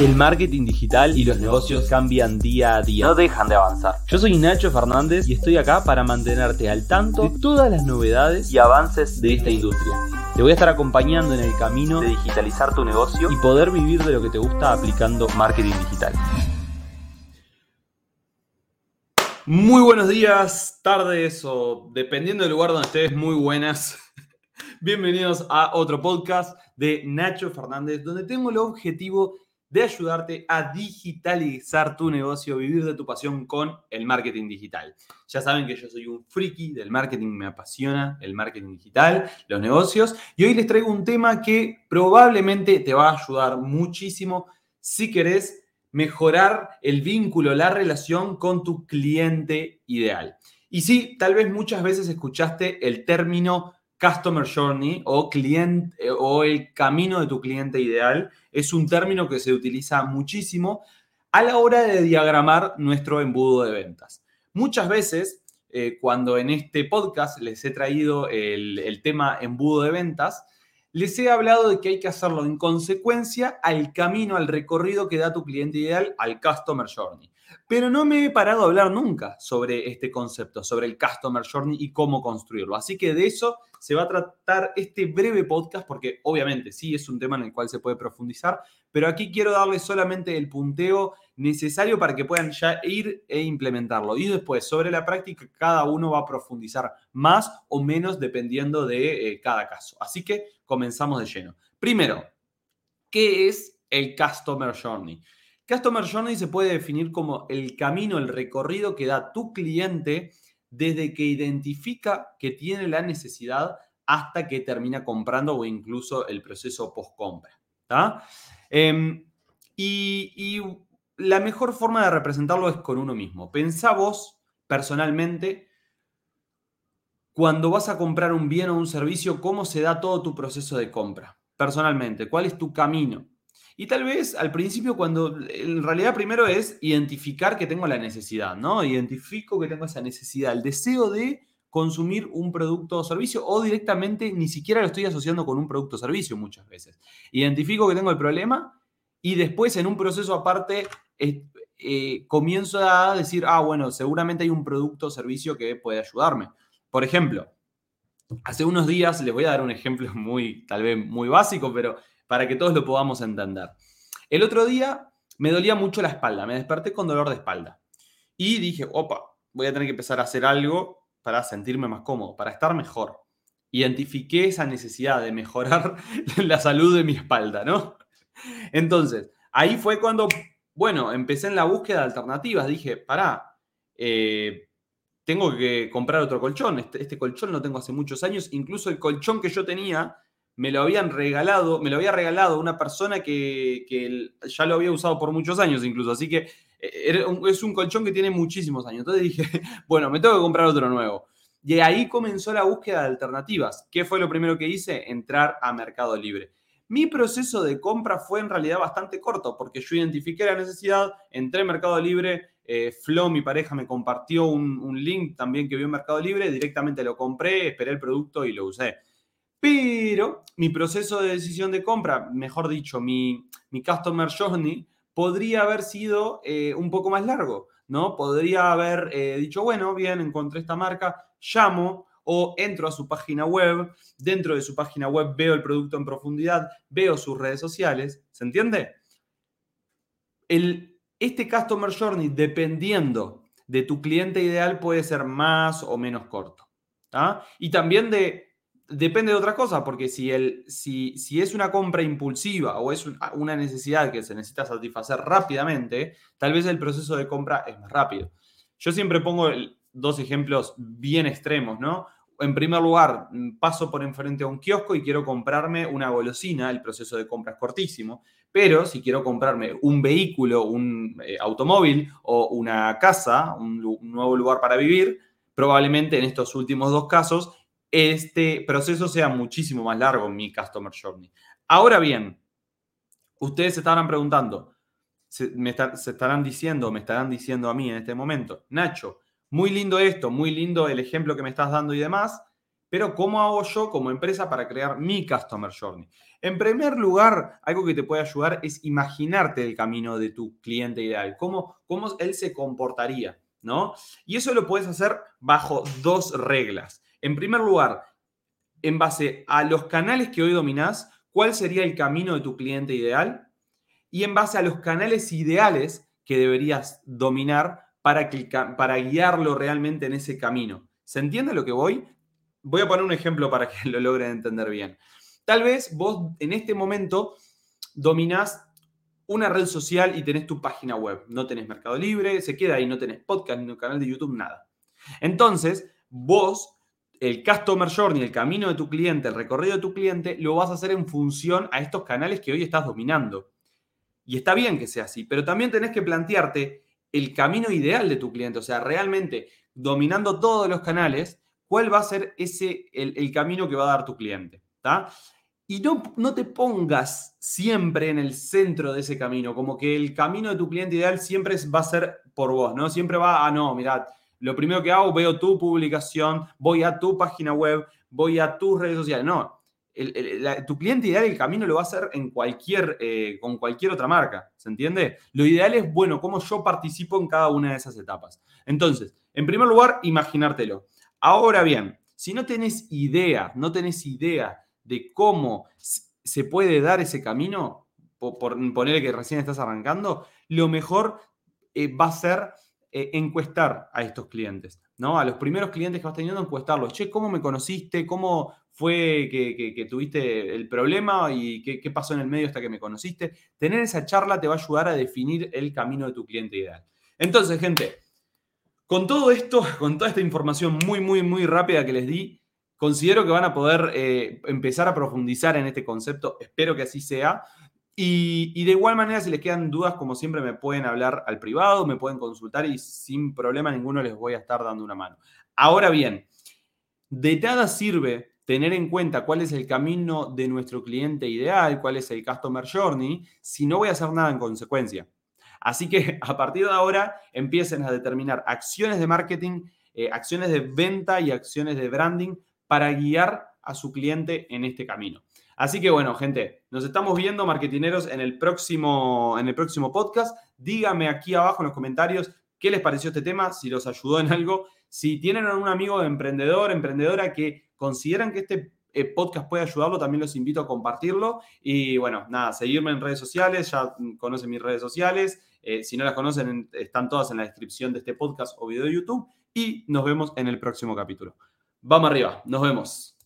El marketing digital y los negocios cambian día a día. No dejan de avanzar. Yo soy Nacho Fernández y estoy acá para mantenerte al tanto de todas las novedades y avances de esta industria. Te voy a estar acompañando en el camino de digitalizar tu negocio y poder vivir de lo que te gusta aplicando marketing digital. Muy buenos días, tardes o dependiendo del lugar donde estés, muy buenas. Bienvenidos a otro podcast de Nacho Fernández, donde tengo el objetivo de ayudarte a digitalizar tu negocio, vivir de tu pasión con el marketing digital. Ya saben que yo soy un friki del marketing, me apasiona el marketing digital, los negocios, y hoy les traigo un tema que probablemente te va a ayudar muchísimo si querés mejorar el vínculo, la relación con tu cliente ideal. Y sí, tal vez muchas veces escuchaste el término Customer Journey o, eh, o el camino de tu cliente ideal es un término que se utiliza muchísimo a la hora de diagramar nuestro embudo de ventas. Muchas veces, eh, cuando en este podcast les he traído el tema embudo de ventas, les he hablado de que hay que hacerlo en consecuencia al camino, al recorrido que da tu cliente ideal al Customer Journey. Pero no me he parado a hablar nunca sobre este concepto, sobre el Customer Journey y cómo construirlo. Así que de eso se va a tratar este breve podcast porque obviamente sí es un tema en el cual se puede profundizar, pero aquí quiero darles solamente el punteo necesario para que puedan ya ir e implementarlo. Y después, sobre la práctica, cada uno va a profundizar más o menos dependiendo de eh, cada caso. Así que comenzamos de lleno. Primero, ¿qué es el Customer Journey? Customer Journey se puede definir como el camino, el recorrido que da tu cliente desde que identifica que tiene la necesidad hasta que termina comprando o incluso el proceso post-compra. Em, y, y, la mejor forma de representarlo es con uno mismo. Pensá vos personalmente cuando vas a comprar un bien o un servicio, cómo se da todo tu proceso de compra. Personalmente, cuál es tu camino. Y tal vez al principio, cuando en realidad primero es identificar que tengo la necesidad, ¿no? Identifico que tengo esa necesidad, el deseo de consumir un producto o servicio o directamente ni siquiera lo estoy asociando con un producto o servicio muchas veces. Identifico que tengo el problema y después en un proceso aparte eh, comienzo a decir, ah, bueno, seguramente hay un producto o servicio que puede ayudarme. Por ejemplo, hace unos días, les voy a dar un ejemplo muy, tal vez muy básico, pero para que todos lo podamos entender. El otro día me dolía mucho la espalda, me desperté con dolor de espalda. Y dije, opa, voy a tener que empezar a hacer algo para sentirme más cómodo, para estar mejor. Identifiqué esa necesidad de mejorar la salud de mi espalda, ¿no? Entonces, ahí fue cuando, bueno, empecé en la búsqueda de alternativas. Dije, pará, eh, tengo que comprar otro colchón. Este, este, colchón lo tengo hace muchos años. Incluso el colchón que yo tenía me lo habían regalado, me lo había regalado una persona que, ya lo había usado por muchos años incluso, así que eh, es un colchón que tiene muchísimos años. Entonces dije, bueno, me tengo que comprar otro nuevo. Y ahí comenzó la búsqueda de alternativas. ¿Qué fue lo primero que hice? Entrar a Mercado Libre. Mi proceso de compra fue en realidad bastante corto porque yo identifiqué la necesidad, entré en Mercado Libre, eh, Flo, mi pareja, me compartió un, link también que vio en Mercado Libre, directamente lo compré, esperé el producto y lo usé. Pero mi proceso de decisión de compra, mejor dicho, mi, mi customer journey, podría haber sido eh, un poco más largo, ¿no? Podría haber eh, dicho, bueno, bien, encontré esta marca, llamo o entro a su página web, dentro de su página web veo el producto en profundidad, veo sus redes sociales, ¿se entiende? El, este customer journey, dependiendo de tu cliente ideal, puede ser más o menos corto. Y también de depende de otra cosa, porque si, es una compra impulsiva o es una necesidad que se necesita satisfacer rápidamente, tal vez el proceso de compra es más rápido. Yo siempre pongo dos ejemplos bien extremos, ¿no? En primer lugar, paso por enfrente a un kiosco y quiero comprarme una golosina, el proceso de compra es cortísimo, pero si quiero comprarme un vehículo, un eh, automóvil o una casa, un nuevo lugar para vivir, probablemente en estos últimos dos casos este proceso sea muchísimo más largo en mi Customer Journey. Ahora bien, ustedes se estarán preguntando, se, me se estarán diciendo, me estarán diciendo a mí en este momento, Nacho, muy lindo esto, muy lindo el ejemplo que me estás dando y demás, Pero ¿cómo hago yo como empresa para crear mi Customer Journey? En primer lugar, algo que te puede ayudar es imaginarte el camino de tu cliente ideal, cómo, cómo él se comportaría, ¿no? Y eso lo puedes hacer bajo dos reglas. En primer lugar, en base a los canales que hoy dominás, ¿cuál sería el camino de tu cliente ideal? Y en base a los canales ideales que deberías dominar para, para guiarlo realmente en ese camino. ¿Se entiende lo que voy? Voy a poner un ejemplo para que lo logren entender bien. Tal vez vos en este momento dominás una red social y tenés tu página web. No tenés Mercado Libre, se queda ahí, no tenés podcast, ni un canal de YouTube, nada. Entonces, vos, el Customer Journey, el camino de tu cliente, el recorrido de tu cliente, lo vas a hacer en función a estos canales que hoy estás dominando. Y está bien que sea así, pero también tenés que plantearte el camino ideal de tu cliente, o sea, realmente dominando todos los canales, cuál va a ser ese, el, camino que va a dar tu cliente. Y no, no te pongas siempre en el centro de ese camino, como que el camino de tu cliente ideal siempre va a ser por vos, ¿no? Siempre va a, no, mirad, lo primero que hago, veo tu publicación, voy a tu página web, voy a tus redes sociales. No, tu cliente ideal el camino lo va a hacer en cualquier, eh, con cualquier otra marca, ¿se entiende? Lo ideal es, bueno, cómo yo participo en cada una de esas etapas. Entonces, en primer lugar, imaginártelo. Ahora bien, si no tenés idea, no tenés idea de cómo se puede dar ese camino, por, ponerle que recién estás arrancando, lo mejor eh, va a ser eh, encuestar a estos clientes, ¿no? A los primeros clientes que vas teniendo, encuestarlos. Che, ¿cómo me conociste? ¿Cómo, fue que, tuviste el problema y qué, pasó en el medio hasta que me conociste. Tener esa charla te va a ayudar a definir el camino de tu cliente ideal. Entonces, gente, con todo esto, con toda esta información muy, muy, muy rápida que les di, considero que van a poder eh, empezar a profundizar en este concepto. Espero que así sea. Y, y, de igual manera, si les quedan dudas, como siempre, me pueden hablar al privado, me pueden consultar y sin problema ninguno les voy a estar dando una mano. Ahora bien, de nada sirve tener en cuenta cuál es el camino de nuestro cliente ideal, cuál es el Customer Journey, si no voy a hacer nada en consecuencia. Así que a partir de ahora empiecen a determinar acciones de marketing, eh, acciones de venta y acciones de branding para guiar a su cliente en este camino. Así que bueno, gente, nos estamos viendo, marketineros, en el próximo, en el próximo podcast. Díganme aquí abajo en los comentarios qué les pareció este tema, si los ayudó en algo. Si tienen algún amigo de emprendedor, emprendedora que consideran que este eh, podcast puede ayudarlo, también los invito a compartirlo. Y bueno, nada, seguirme en redes sociales, ya conocen mis redes sociales. Eh, si no las conocen, están todas en la descripción de este podcast o video de YouTube. Y nos vemos en el próximo capítulo. Vamos arriba, nos vemos.